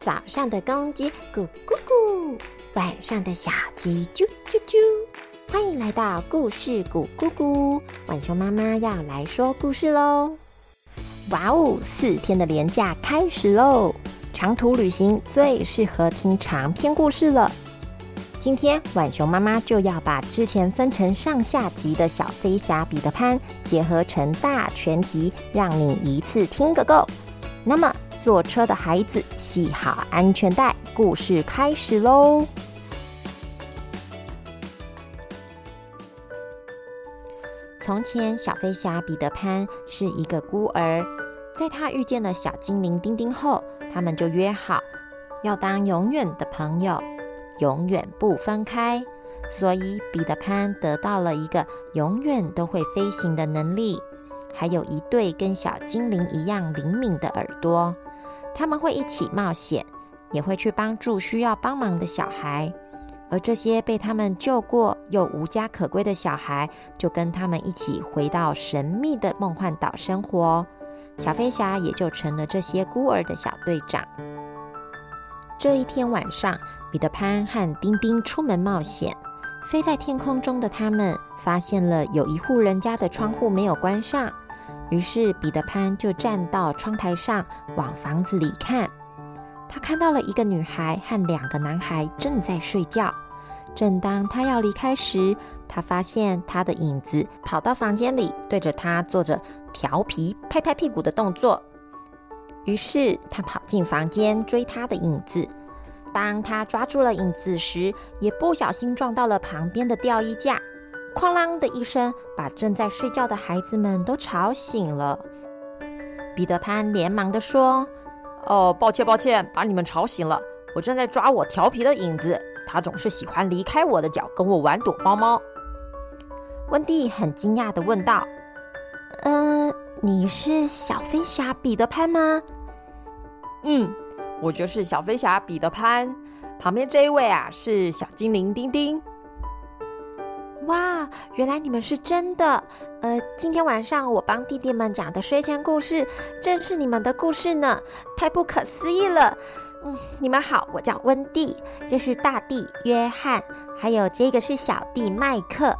早上的公鸡咕咕咕，晚上的小鸡啾啾啾。欢迎来到故事咕咕咕，晚熊妈妈要来说故事喽！哇哦，四天的连假开始喽！长途旅行最适合听长篇故事了。今天晚熊妈妈就要把之前分成上下集的小飞侠彼得潘结合成大全集，让你一次听个够。那么。坐车的孩子，系好安全带，故事开始喽！从前，小飞侠彼得潘是一个孤儿，在他遇见了小精灵丁丁后，他们就约好要当永远的朋友，永远不分开。所以，彼得潘得到了一个永远都会飞行的能力，还有一对跟小精灵一样灵敏的耳朵。他们会一起冒险，也会去帮助需要帮忙的小孩。而这些被他们救过又无家可归的小孩，就跟他们一起回到神秘的梦幻岛生活。小飞侠也就成了这些孤儿的小队长。这一天晚上，彼得潘和丁丁出门冒险，飞在天空中的他们发现了有一户人家的窗户没有关上。于是彼得潘就站到窗台上，往房子里看。他看到了一个女孩和两个男孩正在睡觉。正当他要离开时，他发现他的影子跑到房间里，对着他做着调皮拍拍屁股的动作。于是他跑进房间追他的影子。当他抓住了影子时，也不小心撞到了旁边的吊衣架。哐啷的一声，把正在睡觉的孩子们都吵醒了。彼得潘连忙的说：“哦，抱歉，抱歉，把你们吵醒了。我正在抓我调皮的影子，他总是喜欢离开我的脚，跟我玩躲猫猫。”温蒂很惊讶的问道：“嗯，你是小飞侠彼得潘吗？”“嗯，我就是小飞侠彼得潘。旁边这一位啊，是小精灵丁丁。”哇，原来你们是真的！呃，今天晚上我帮弟弟们讲的睡前故事，正是你们的故事呢，太不可思议了！嗯，你们好，我叫温蒂，这是大弟约翰，还有这个是小弟麦克。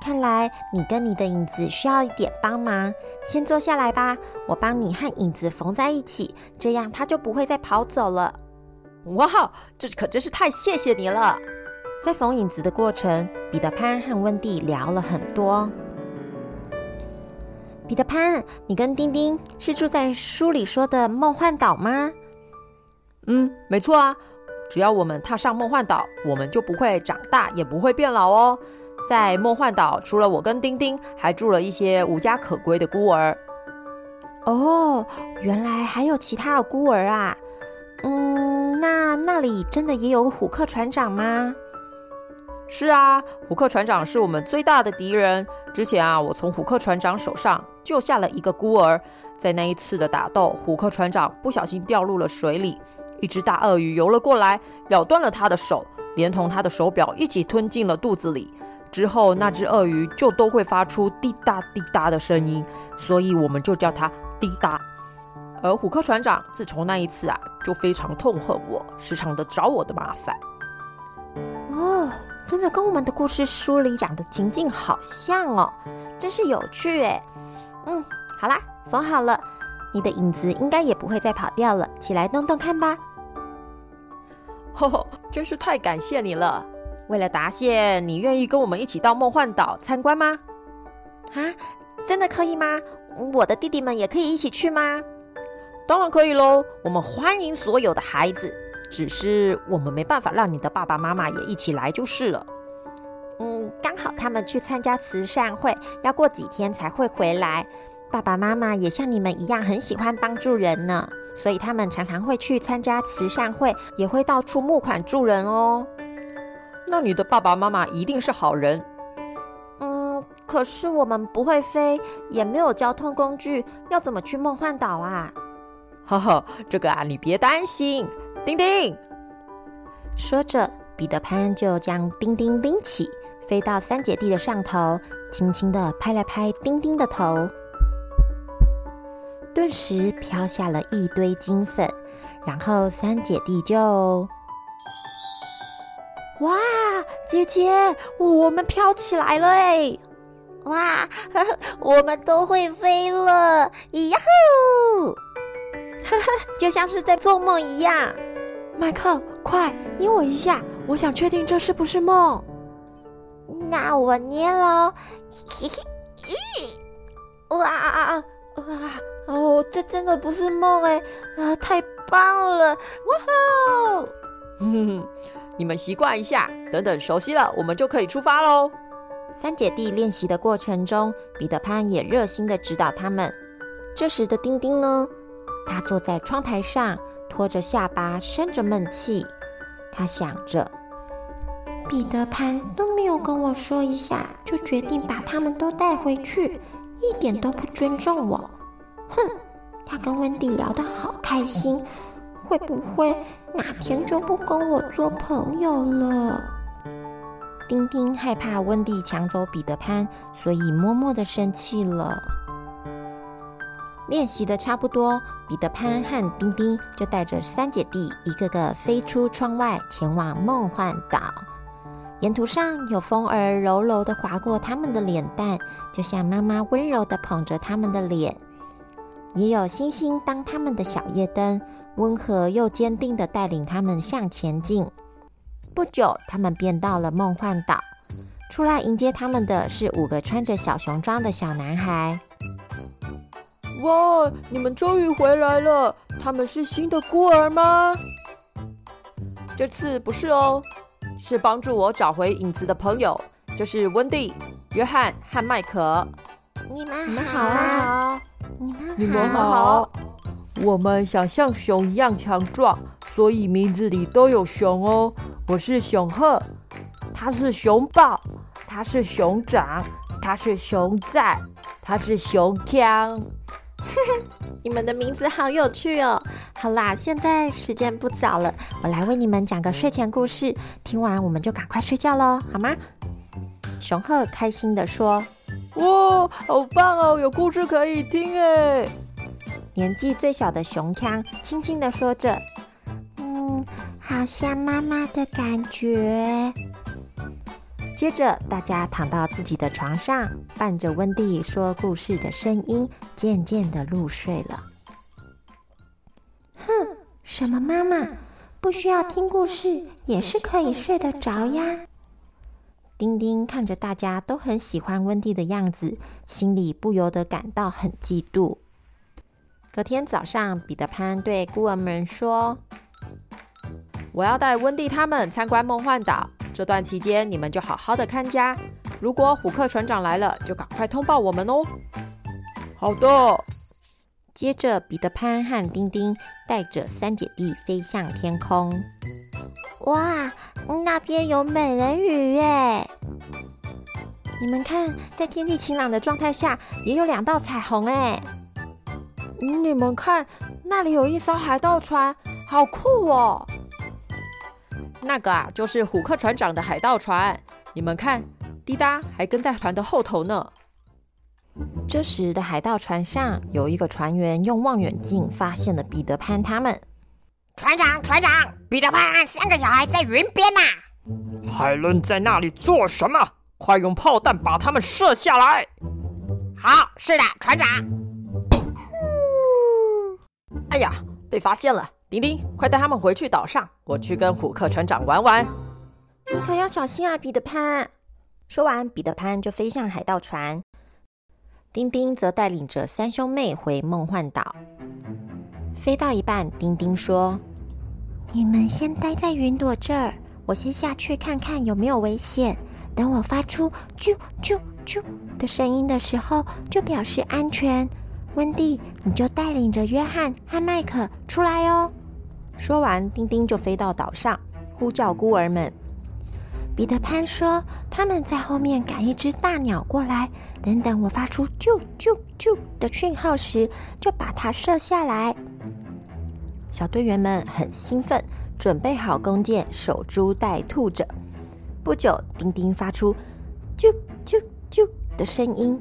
看来你跟你的影子需要一点帮忙，先坐下来吧，我帮你和影子缝在一起，这样他就不会再跑走了。哇，这可真是太谢谢你了！在缝影子的过程，彼得潘和温蒂聊了很多。彼得潘，你跟丁丁是住在书里说的梦幻岛吗？嗯，没错啊。只要我们踏上梦幻岛，我们就不会长大，也不会变老哦。在梦幻岛，除了我跟丁丁，还住了一些无家可归的孤儿。哦，原来还有其他的孤儿啊。嗯，那那里真的也有虎克船长吗？是啊，虎克船长是我们最大的敌人。之前啊，我从虎克船长手上救下了一个孤儿。在那一次的打斗，虎克船长不小心掉入了水里，一只大鳄鱼游了过来，咬断了他的手，连同他的手表一起吞进了肚子里。之后，那只鳄鱼就都会发出滴答滴答的声音，所以我们就叫它滴答。而虎克船长自从那一次啊，就非常痛恨我，时常的找我的麻烦。哦。真的跟我们的故事书里讲的情境好像哦，真是有趣诶。嗯，好啦，缝好了，你的影子应该也不会再跑掉了。起来动动看吧。吼吼，真是太感谢你了。为了答谢，你愿意跟我们一起到梦幻岛参观吗？啊，真的可以吗？我的弟弟们也可以一起去吗？当然可以喽，我们欢迎所有的孩子。只是我们没办法让你的爸爸妈妈也一起来就是了。嗯，刚好他们去参加慈善会，要过几天才会回来。爸爸妈妈也像你们一样很喜欢帮助人呢，所以他们常常会去参加慈善会，也会到处募款助人哦。那你的爸爸妈妈一定是好人。嗯，可是我们不会飞，也没有交通工具，要怎么去梦幻岛啊？呵呵，这个啊，你别担心。丁丁说着，彼得潘就将丁丁拎起，飞到三姐弟的上头，轻轻的拍了拍丁丁的头，顿时飘下了一堆金粉，然后三姐弟就……哇，姐姐，我们飘起来了哎！哇，我们都会飞了！呀呼！就像是在做梦一样。麦克，快捏我一下，我想确定这是不是梦。那我捏喽。咦！哇啊啊！哦，这真的不是梦哎！啊，太棒了！哇吼！你们习惯一下，等等熟悉了，我们就可以出发喽。三姐弟练习的过程中，彼得潘也热心的指导他们。这时的丁丁呢？他坐在窗台上，拖着下巴，生着闷气。他想着：彼得潘都没有跟我说一下，就决定把他们都带回去，一点都不尊重我。哼！他跟温蒂聊得好开心，会不会哪天就不跟我做朋友了？丁丁害怕温蒂抢走彼得潘，所以默默的生气了。练习的差不多，彼得潘和丁丁就带着三姐弟一个个飞出窗外，前往梦幻岛。沿途上有风儿柔柔的划过他们的脸蛋，就像妈妈温柔的捧着他们的脸；也有星星当他们的小夜灯，温和又坚定的带领他们向前进。不久，他们便到了梦幻岛。出来迎接他们的是五个穿着小熊装的小男孩。哇！你们终于回来了。他们是新的孤儿吗？这次不是哦，是帮助我找回影子的朋友，就是温蒂、约翰和麦克。你们你们好啊！你们好。我们想像熊一样强壮，所以名字里都有熊哦。我是熊鹤，他是熊豹，他是熊掌，他是熊仔，他是熊强。你们的名字好有趣哦！好啦，现在时间不早了，我来为你们讲个睡前故事。听完我们就赶快睡觉喽，好吗？熊鹤开心的说：“哇，好棒哦，有故事可以听哎！”年纪最小的熊康轻轻的说着。嗯好像妈妈的感觉。接着，大家躺到自己的床上，伴着温蒂说故事的声音，渐渐的入睡了。哼，什么妈妈不需要听故事也是可以睡得着呀？丁丁看着大家都很喜欢温蒂的样子，心里不由得感到很嫉妒。隔天早上，彼得潘对孤儿们说。我要带温蒂他们参观梦幻岛，这段期间你们就好好的看家。如果虎克船长来了，就赶快通报我们哦。好的。接着，彼得潘和丁丁带着三姐弟飞向天空。哇，那边有美人鱼耶！你们看，在天气晴朗的状态下，也有两道彩虹哎。你们看，那里有一艘海盗船，好酷哦！那个啊，就是虎克船长的海盗船。你们看，滴答还跟在船的后头呢。这时的海盗船上有一个船员用望远镜发现了彼得潘他们。船长，船长，彼得潘三个小孩在云边呐。海伦在那里做什么？快用炮弹把他们射下来！好，是的，船长。哎呀，被发现了。丁丁，快带他们回去岛上，我去跟虎克船长玩玩。你可要小心啊，彼得潘！说完，彼得潘就飞向海盗船，丁丁则带领着三兄妹回梦幻岛。飞到一半，丁丁说：“你们先待在云朵这儿，我先下去看看有没有危险。等我发出啾啾啾的声音的时候，就表示安全。温蒂，你就带领着约翰和麦克出来哦。”说完，丁丁就飞到岛上，呼叫孤儿们。彼得潘说：“他们在后面赶一只大鸟过来，等等我发出‘啾啾啾’的讯号时，就把它射下来。”小队员们很兴奋，准备好弓箭，守株待兔着。不久，丁丁发出‘啾啾啾’的声音，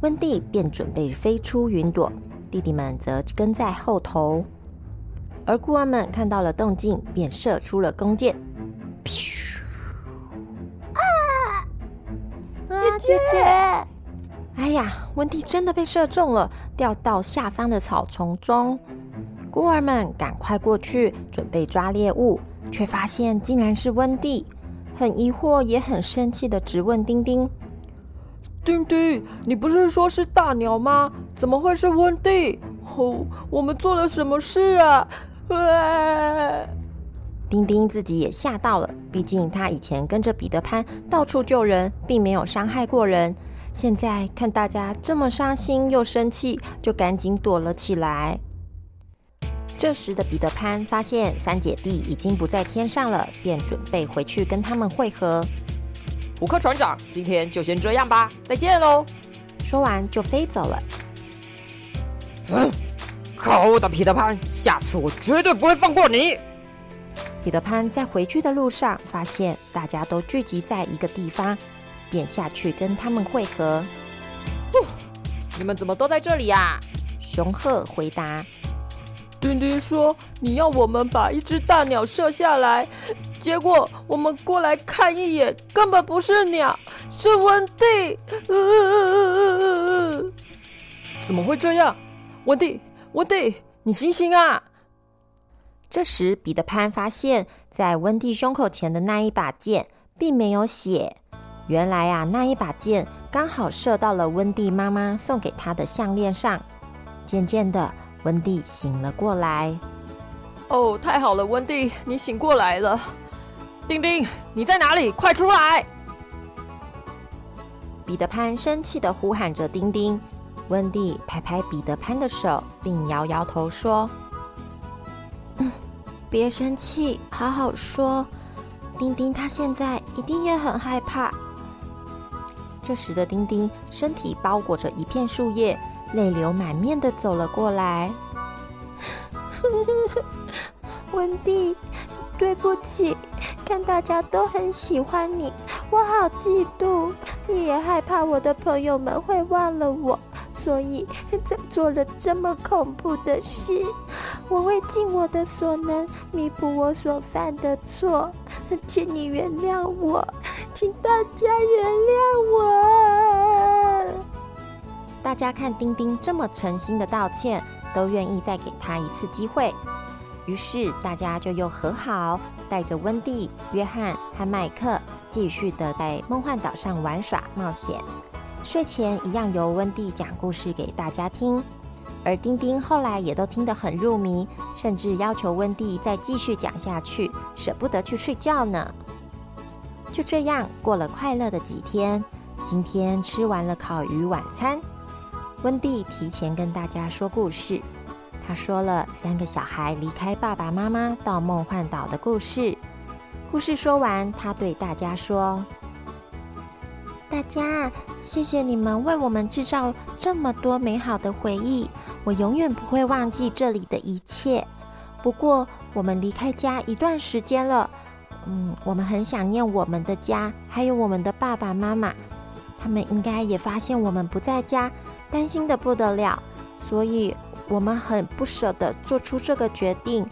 温蒂便准备飞出云朵，弟弟们则跟在后头。而孤儿们看到了动静，便射出了弓箭。啊，姐姐！哎呀，温蒂真的被射中了，掉到下方的草丛中。孤儿们赶快过去准备抓猎物，却发现竟然是温蒂，很疑惑也很生气的直问丁丁：“丁丁，你不是说是大鸟吗？怎么会是温蒂？哦，我们做了什么事啊？”丁丁自己也吓到了，毕竟他以前跟着彼得潘到处救人，并没有伤害过人。现在看大家这么伤心又生气，就赶紧躲了起来。这时的彼得潘发现三姐弟已经不在天上了，便准备回去跟他们会合。虎克船长，今天就先这样吧，再见喽！说完就飞走了。嗯，可恶的彼得潘，下次我绝对不会放过你！彼得潘在回去的路上，发现大家都聚集在一个地方，便下去跟他们会合。你们怎么都在这里呀？熊鹤回答：“丁丁说你要我们把一只大鸟射下来，结果我们过来看一眼，根本不是鸟，是温蒂。怎么会这样？温蒂，温蒂，你醒醒啊！”这时，彼得潘发现，在温蒂胸口前的那一把剑并没有血。原来啊，那一把剑刚好射到了温蒂妈妈送给他的项链上。渐渐的，温蒂醒了过来。哦，太好了，温蒂，你醒过来了。丁丁，你在哪里？快出来！彼得潘生气的呼喊着丁丁。温蒂拍拍彼得潘的手，并摇摇头说。别生气，好好说。丁丁他现在一定也很害怕。这时的丁丁身体包裹着一片树叶，泪流满面的走了过来。温蒂，对不起，看大家都很喜欢你，我好嫉妒，你也害怕我的朋友们会忘了我。所以才做了这么恐怖的事，我会尽我的所能弥补我所犯的错，请你原谅我，请大家原谅我。大家看丁丁这么诚心的道歉，都愿意再给他一次机会，于是大家就又和好，带着温蒂、约翰和麦克继续的在梦幻岛上玩耍冒险。睡前一样由温蒂讲故事给大家听，而丁丁后来也都听得很入迷，甚至要求温蒂再继续讲下去，舍不得去睡觉呢。就这样过了快乐的几天。今天吃完了烤鱼晚餐，温蒂提前跟大家说故事。他说了三个小孩离开爸爸妈妈到梦幻岛的故事。故事说完，他对大家说。大家，谢谢你们为我们制造这么多美好的回忆，我永远不会忘记这里的一切。不过，我们离开家一段时间了，嗯，我们很想念我们的家，还有我们的爸爸妈妈。他们应该也发现我们不在家，担心的不得了，所以我们很不舍得做出这个决定。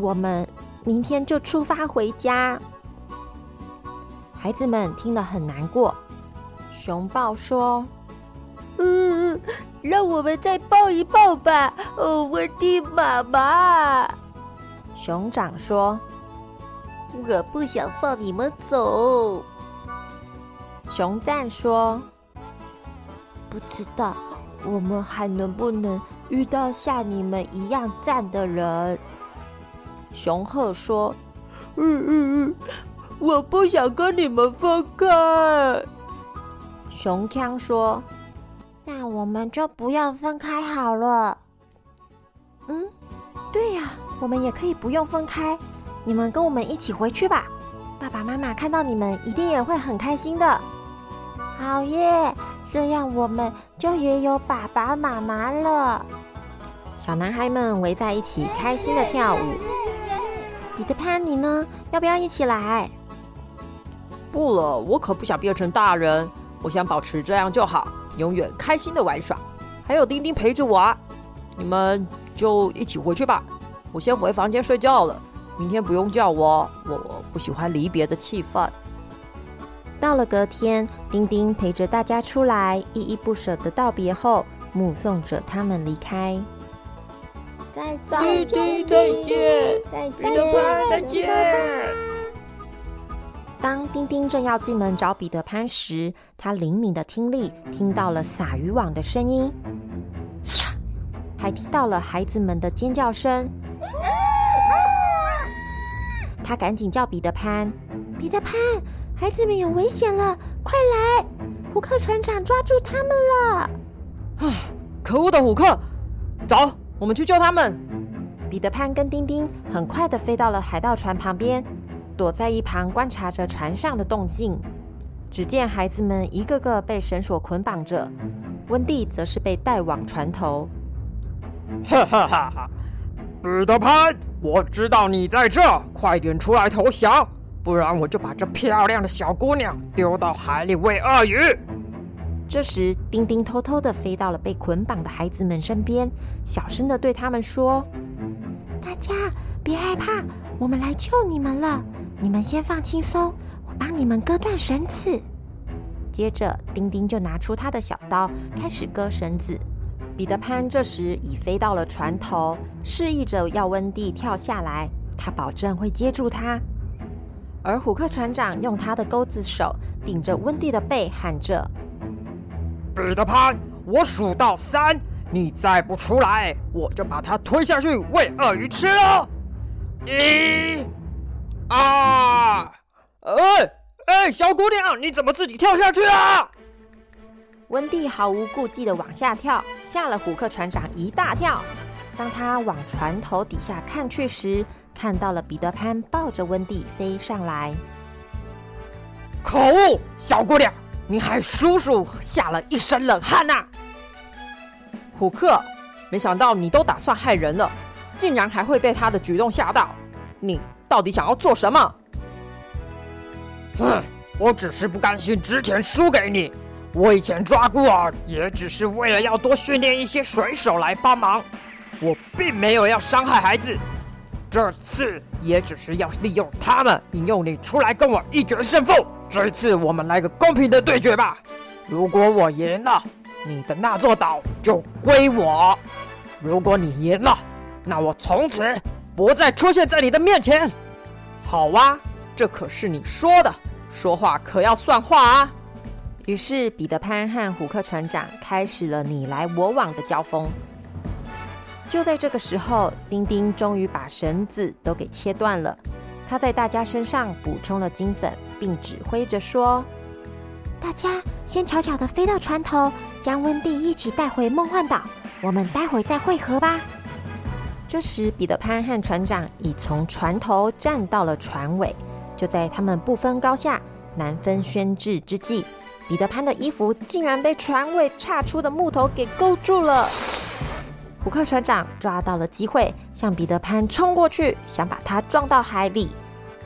我们明天就出发回家。孩子们听了很难过。熊抱说：“嗯，让我们再抱一抱吧，哦，我的妈妈。”熊掌说：“我不想放你们走。”熊赞说：“不知道我们还能不能遇到像你们一样赞的人。”熊鹤说：“嗯嗯嗯。”我不想跟你们分开，熊康说：“那我们就不要分开好了。”嗯，对呀，我们也可以不用分开。你们跟我们一起回去吧，爸爸妈妈看到你们一定也会很开心的。好耶，这样我们就也有爸爸妈妈了。小男孩们围在一起，开心的跳舞。彼得潘，你呢？要不要一起来？不了，我可不想变成大人，我想保持这样就好，永远开心的玩耍。还有丁丁陪着我，啊，你们就一起回去吧。我先回房间睡觉了。明天不用叫我，我不喜欢离别的气氛。到了隔天，丁丁陪着大家出来，依依不舍的道别后，目送着他们离开。再见，再彼得潘再见。当丁丁正要进门找彼得潘时，他灵敏的听力听到了撒渔网的声音，还听到了孩子们的尖叫声。他赶紧叫彼得潘：“彼得潘，孩子们有危险了，快来！虎克船长抓住他们了！”啊，可恶的虎克！走，我们去救他们。彼得潘跟丁丁很快的飞到了海盗船旁边，躲在一旁观察着船上的动静。只见孩子们一个个被绳索捆绑着，温蒂则是被带往船头。哈哈哈哈！彼得潘，我知道你在这，快点出来投降，不然我就把这漂亮的小姑娘丢到海里喂鳄鱼。这时，丁丁偷偷的飞到了被捆绑的孩子们身边，小声的对他们说：“大家别害怕，我们来救你们了。你们先放轻松，我帮你们割断绳子。”接着，丁丁就拿出他的小刀，开始割绳子。彼得潘这时已飞到了船头，示意着要温蒂跳下来，他保证会接住他。而虎克船长用他的钩子手顶着温蒂的背，喊着：“彼得潘，我数到三，你再不出来，我就把他推下去喂鳄鱼吃了。一、哎哎，小姑娘，你怎么自己跳下去啊？”温蒂毫无顾忌的往下跳，吓了虎克船长一大跳。当他往船头底下看去时，看到了彼得潘抱着温蒂飞上来。可恶，小姑娘，你害叔叔吓了一身冷汗呐！虎克，没想到你都打算害人了，竟然还会被他的举动吓到。你到底想要做什么？哼，我只是不甘心之前输给你。我以前抓孤儿也只是为了要多训练一些水手来帮忙，我并没有要伤害孩子。这次也只是要利用他们，引诱你出来跟我一决胜负。这次我们来个公平的对决吧。如果我赢了，你的那座岛就归我；如果你赢了，那我从此不再出现在你的面前。好啊，这可是你说的，说话可要算话啊。于是，彼得潘和虎克船长开始了你来我往的交锋。就在这个时候，丁丁终于把绳子都给切断了。他在大家身上补充了金粉，并指挥着说：“大家先悄悄的飞到船头，将温蒂一起带回梦幻岛。我们待会再会合吧。”这时，彼得潘和船长已从船头站到了船尾。就在他们不分高下、难分轩轾之际，彼得潘的衣服竟然被船尾岔出的木头给勾住了。虎克船长抓到了机会，向彼得潘冲过去，想把他撞到海里。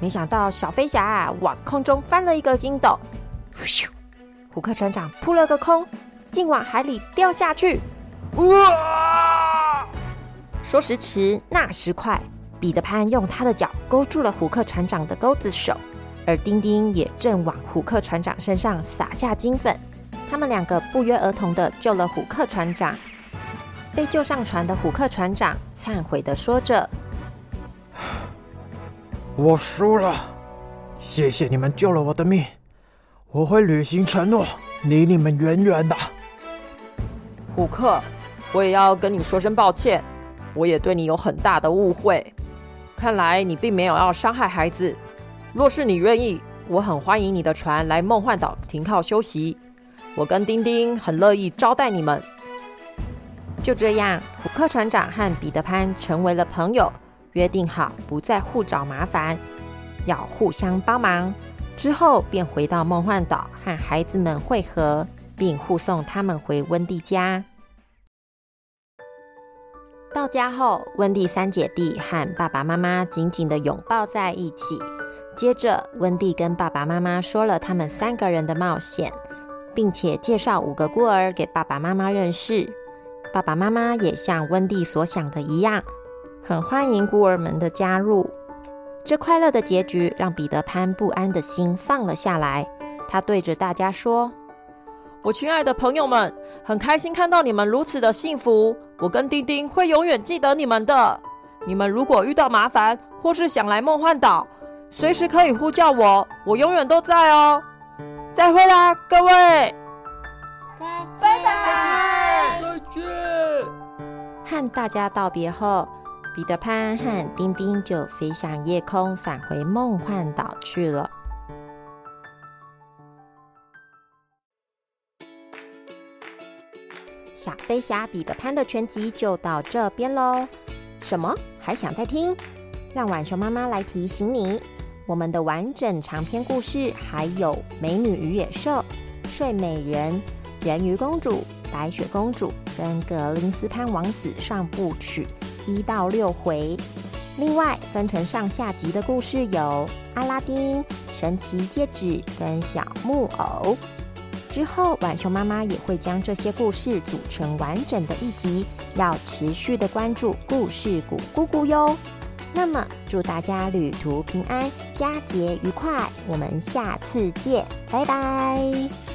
没想到小飞侠啊往空中翻了一个筋斗，咻！虎克船长扑了个空，竟往海里掉下去。哇！说时迟，那时快，彼得潘用他的脚勾住了虎克船长的钩子手。而丁丁也正往虎克船长身上撒下金粉，他们两个不约而同的救了虎克船长。被救上船的虎克船长忏悔的说着：“我输了，谢谢你们救了我的命，我会履行承诺，离你们远远的。”虎克，我也要跟你说声抱歉，我也对你有很大的误会。看来你并没有要伤害孩子。若是你愿意，我很欢迎你的船来梦幻岛停靠休息。我跟丁丁很乐意招待你们。就这样，虎克船长和彼得潘成为了朋友，约定好不再互找麻烦，要互相帮忙。之后便回到梦幻岛和孩子们会合，并护送他们回温蒂家。到家后，温蒂三姐弟和爸爸妈妈紧紧的拥抱在一起。接着，温蒂跟爸爸妈妈说了他们三个人的冒险，并且介绍五个孤儿给爸爸妈妈认识。爸爸妈妈也像温蒂所想的一样，很欢迎孤儿们的加入。这快乐的结局让彼得潘不安的心放了下来。他对着大家说：“我亲爱的朋友们，很开心看到你们如此的幸福。我跟丁丁会永远记得你们的。你们如果遇到麻烦或是想来梦幻岛，随时可以呼叫我，我永远都在哦。再会啦，各位！再见，再见。”和大家道别后，彼得潘和丁丁就飞向夜空，返回梦幻岛去了。小飞侠彼得潘的全集就到这边喽。什么？还想再听？让浣熊妈妈来提醒你，我们的完整长篇故事还有《美女与野兽》《睡美人》《人鱼公主》《白雪公主》跟《格林斯潘王子》上部曲一到六回。另外分成上下集的故事有《阿拉丁》《神奇戒指》跟《小木偶》。之后，晚熊妈妈也会将这些故事组成完整的一集，要持续的关注故事谷姑姑哟。那么，祝大家旅途平安，佳节愉快，我们下次见，拜拜。